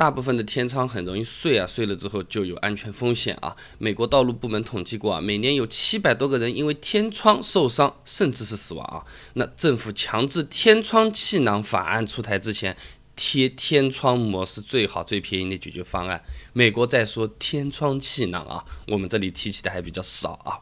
大部分的天窗很容易碎啊，碎了之后就有安全风险啊。美国道路部门统计过啊，每年有七百多个人因为天窗受伤，甚至是死亡啊。那政府强制天窗气囊法案出台之前，贴天窗膜是最好最便宜的解决方案。美国在说天窗气囊啊，我们这里提起的还比较少啊。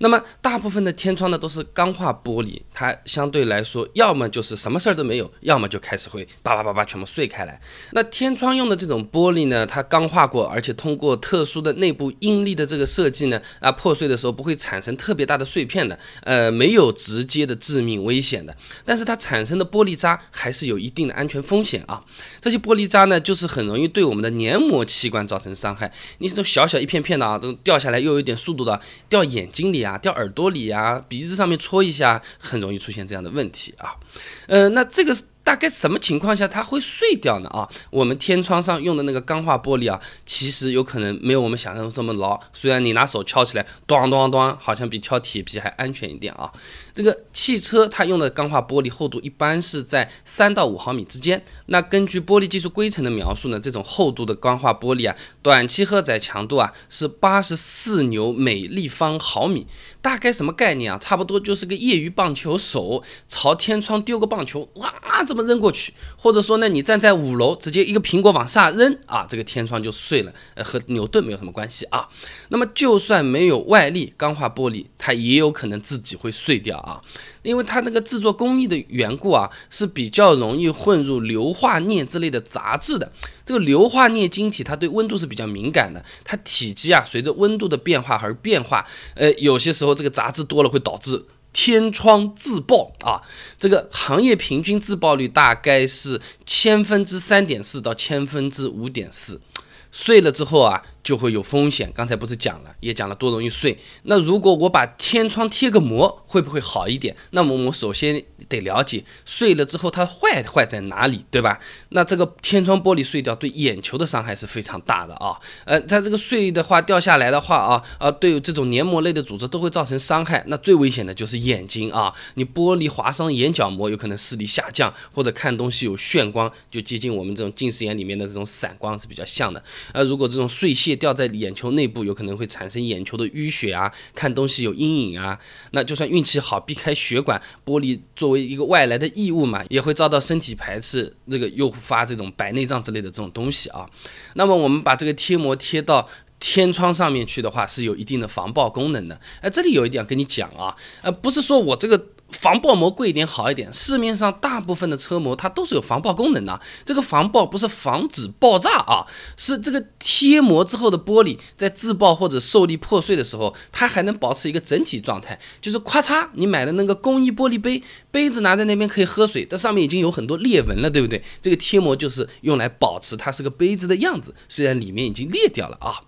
那么大部分的天窗呢都是钢化玻璃，它相对来说要么就是什么事儿都没有，要么就开始会叭叭叭叭全部碎开来。那天窗用的这种玻璃呢，它钢化过，而且通过特殊的内部应力的这个设计呢，啊破碎的时候不会产生特别大的碎片的，呃没有直接的致命危险的。但是它产生的玻璃渣还是有一定的安全风险啊。这些玻璃渣呢，就是很容易对我们的黏膜器官造成伤害。你这种小小一片片的啊，这种掉下来又有点速度的，掉眼睛里啊。啊，掉耳朵里啊，鼻子上面戳一下，很容易出现这样的问题啊。呃，那这个大概什么情况下它会碎掉呢？啊，我们天窗上用的那个钢化玻璃啊，其实有可能没有我们想象中这么牢。虽然你拿手敲起来，咚咚咚，好像比敲铁皮还安全一点啊。这个汽车它用的钢化玻璃厚度一般是在三到五毫米之间。那根据玻璃技术规程的描述呢，这种厚度的钢化玻璃啊，短期荷载强度啊是八十四牛每立方毫米。大概什么概念啊？差不多就是个业余棒球手朝天窗丢个棒球，哇，这么扔过去，或者说呢，你站在五楼直接一个苹果往下扔啊，这个天窗就碎了，和牛顿没有什么关系啊。那么就算没有外力，钢化玻璃它也有可能自己会碎掉啊，因为它那个制作工艺的缘故啊，是比较容易混入硫化镍之类的杂质的。这个硫化镍晶体它对温度是比较敏感的，它体积啊随着温度的变化而变化，呃，有些时候这个杂质多了会导致天窗自爆啊。这个行业平均自爆率大概是千分之三点四到千分之五点四，碎了之后啊。就会有风险。刚才不是讲了，也讲了多容易碎。那如果我把天窗贴个膜，会不会好一点？那么我们首先得了解碎了之后它坏坏在哪里，对吧？那这个天窗玻璃碎掉对眼球的伤害是非常大的啊。呃，它这个碎的话掉下来的话啊啊，对这种黏膜类的组织都会造成伤害。那最危险的就是眼睛啊，你玻璃划伤眼角膜，有可能视力下降，或者看东西有眩光，就接近我们这种近视眼里面的这种散光是比较像的。呃，如果这种碎屑掉在眼球内部，有可能会产生眼球的淤血啊，看东西有阴影啊。那就算运气好，避开血管，玻璃作为一个外来的异物嘛，也会遭到身体排斥，这个诱发这种白内障之类的这种东西啊。那么我们把这个贴膜贴到天窗上面去的话，是有一定的防爆功能的。哎，这里有一点要跟你讲啊，呃，不是说我这个。防爆膜贵一点好一点，市面上大部分的车膜它都是有防爆功能的。这个防爆不是防止爆炸啊，是这个贴膜之后的玻璃在自爆或者受力破碎的时候，它还能保持一个整体状态。就是咔嚓，你买的那个工艺玻璃杯，杯子拿在那边可以喝水，但上面已经有很多裂纹了，对不对？这个贴膜就是用来保持它是个杯子的样子，虽然里面已经裂掉了啊。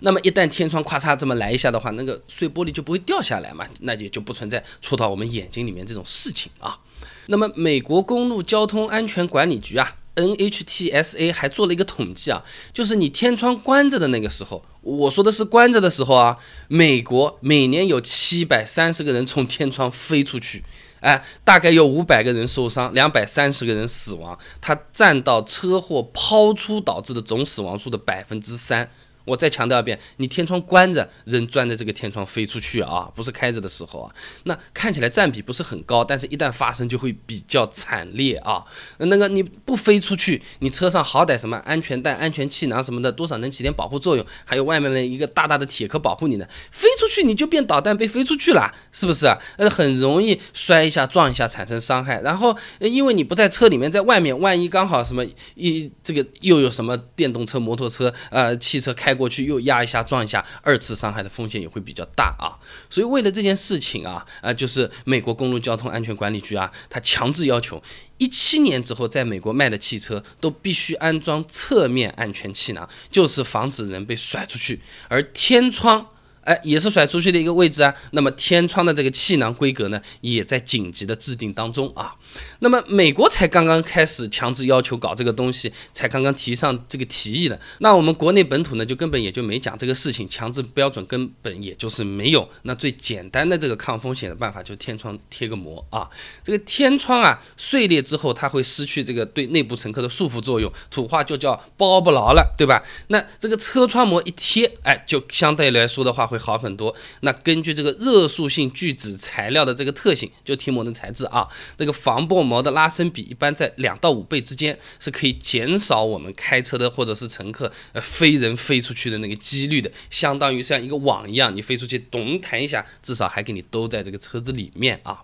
那么一旦天窗咔嚓这么来一下的话，那个碎玻璃就不会掉下来嘛，那也就不存在戳到我们眼睛里面这种事情啊。那么美国公路交通安全管理局啊，NHTSA 还做了一个统计啊，就是你天窗关着的那个时候，我说的是关着的时候啊，美国每年有七百三十个人从天窗飞出去，哎，大概有五百个人受伤，两百三十个人死亡，它占到车祸抛出导致的总死亡数的百分之三。我再强调一遍，你天窗关着，人钻着这个天窗飞出去啊，不是开着的时候啊，那看起来占比不是很高，但是一旦发生就会比较惨烈啊。那个你不飞出去，你车上好歹什么安全带、安全气囊什么的，多少能起点保护作用，还有外面的一个大大的铁壳保护你呢。飞出去你就变导弹被飞出去了，是不是啊？呃，很容易摔一下、撞一下产生伤害。然后因为你不在车里面，在外面，万一刚好什么一这个又有什么电动车、摩托车、呃汽车开。过去又压一下撞一下，二次伤害的风险也会比较大啊。所以为了这件事情啊，啊，就是美国公路交通安全管理局啊，它强制要求一七年之后在美国卖的汽车都必须安装侧面安全气囊，就是防止人被甩出去。而天窗，哎，也是甩出去的一个位置啊。那么天窗的这个气囊规格呢，也在紧急的制定当中啊。那么美国才刚刚开始强制要求搞这个东西，才刚刚提上这个提议的。那我们国内本土呢，就根本也就没讲这个事情，强制标准根本也就是没有。那最简单的这个抗风险的办法，就天窗贴个膜啊。这个天窗啊碎裂之后，它会失去这个对内部乘客的束缚作用，土话就叫包不牢了，对吧？那这个车窗膜一贴，哎，就相对来说的话会好很多。那根据这个热塑性聚酯材料的这个特性，就贴膜的材质啊，这个防爆膜的拉伸比一般在两到五倍之间，是可以减少我们开车的或者是乘客呃飞人飞出去的那个几率的，相当于像一个网一样，你飞出去咚弹一下，至少还给你兜在这个车子里面啊。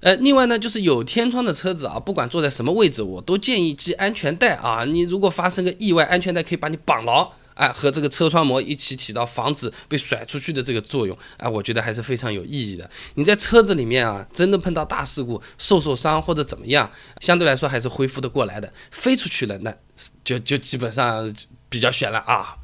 呃，另外呢，就是有天窗的车子啊，不管坐在什么位置，我都建议系安全带啊。你如果发生个意外，安全带可以把你绑牢。哎，和这个车窗膜一起起到防止被甩出去的这个作用，哎，我觉得还是非常有意义的。你在车子里面啊，真的碰到大事故，受受伤或者怎么样，相对来说还是恢复的过来的。飞出去了，那就就基本上比较悬了啊。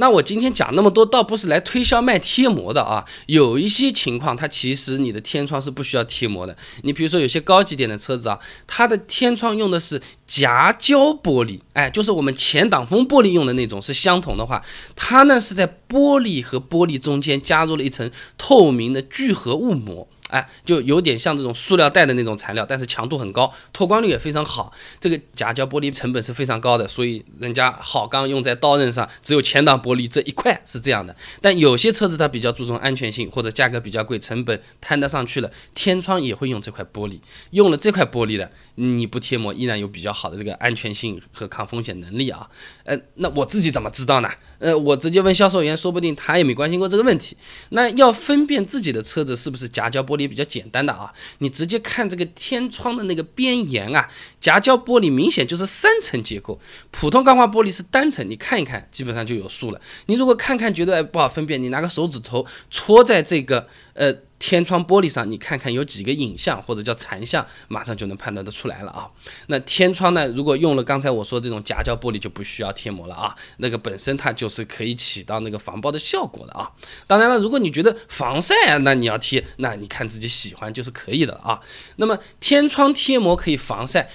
那我今天讲那么多，倒不是来推销卖贴膜的啊。有一些情况，它其实你的天窗是不需要贴膜的。你比如说有些高级点的车子啊，它的天窗用的是夹胶玻璃，哎，就是我们前挡风玻璃用的那种，是相同的话，它呢是在玻璃和玻璃中间加入了一层透明的聚合物膜。哎，就有点像这种塑料袋的那种材料，但是强度很高，透光率也非常好。这个夹胶玻璃成本是非常高的，所以人家好钢用在刀刃上，只有前挡玻璃这一块是这样的。但有些车子它比较注重安全性，或者价格比较贵，成本摊得上去了，天窗也会用这块玻璃。用了这块玻璃的，你不贴膜依然有比较好的这个安全性和抗风险能力啊。呃，那我自己怎么知道呢？呃，我直接问销售员，说不定他也没关心过这个问题。那要分辨自己的车子是不是夹胶玻璃也比较简单的啊，你直接看这个天窗的那个边沿啊，夹胶玻璃明显就是三层结构，普通钢化玻璃是单层，你看一看，基本上就有数了。你如果看看觉得不好分辨，你拿个手指头戳在这个呃。天窗玻璃上，你看看有几个影像或者叫残像，马上就能判断得出来了啊。那天窗呢，如果用了刚才我说这种夹胶玻璃，就不需要贴膜了啊。那个本身它就是可以起到那个防爆的效果的啊。当然了，如果你觉得防晒啊，那你要贴，那你看自己喜欢就是可以的啊。那么天窗贴膜可以防晒，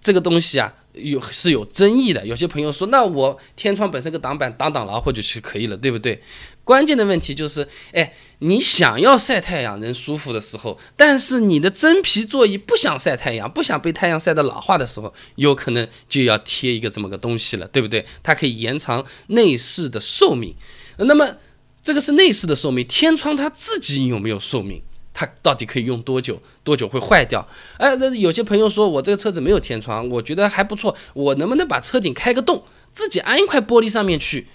这个东西啊。有是有争议的，有些朋友说，那我天窗本身个挡板挡挡牢或者是可以了，对不对？关键的问题就是，哎，你想要晒太阳能舒服的时候，但是你的真皮座椅不想晒太阳，不想被太阳晒得老化的时候，有可能就要贴一个这么个东西了，对不对？它可以延长内饰的寿命。那么这个是内饰的寿命，天窗它自己有没有寿命？它到底可以用多久？多久会坏掉？哎，那有些朋友说我这个车子没有天窗，我觉得还不错，我能不能把车顶开个洞，自己安一块玻璃上面去，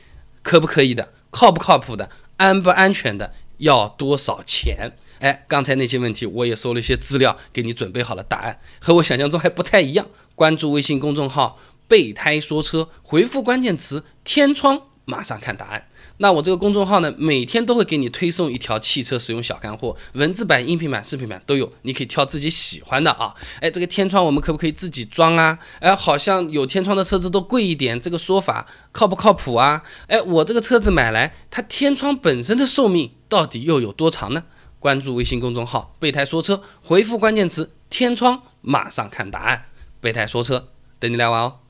可不可以的？靠不靠谱的？安不安全的？要多少钱？哎，刚才那些问题我也搜了一些资料，给你准备好了答案，和我想象中还不太一样。关注微信公众号“备胎说车”，回复关键词“天窗”，马上看答案。那我这个公众号呢，每天都会给你推送一条汽车使用小干货，文字版、音频版、视频版都有，你可以挑自己喜欢的啊。哎，这个天窗我们可不可以自己装啊？哎，好像有天窗的车子都贵一点，这个说法靠不靠谱啊？哎，我这个车子买来，它天窗本身的寿命到底又有多长呢？关注微信公众号“备胎说车”，回复关键词“天窗”，马上看答案。备胎说车，等你来玩哦。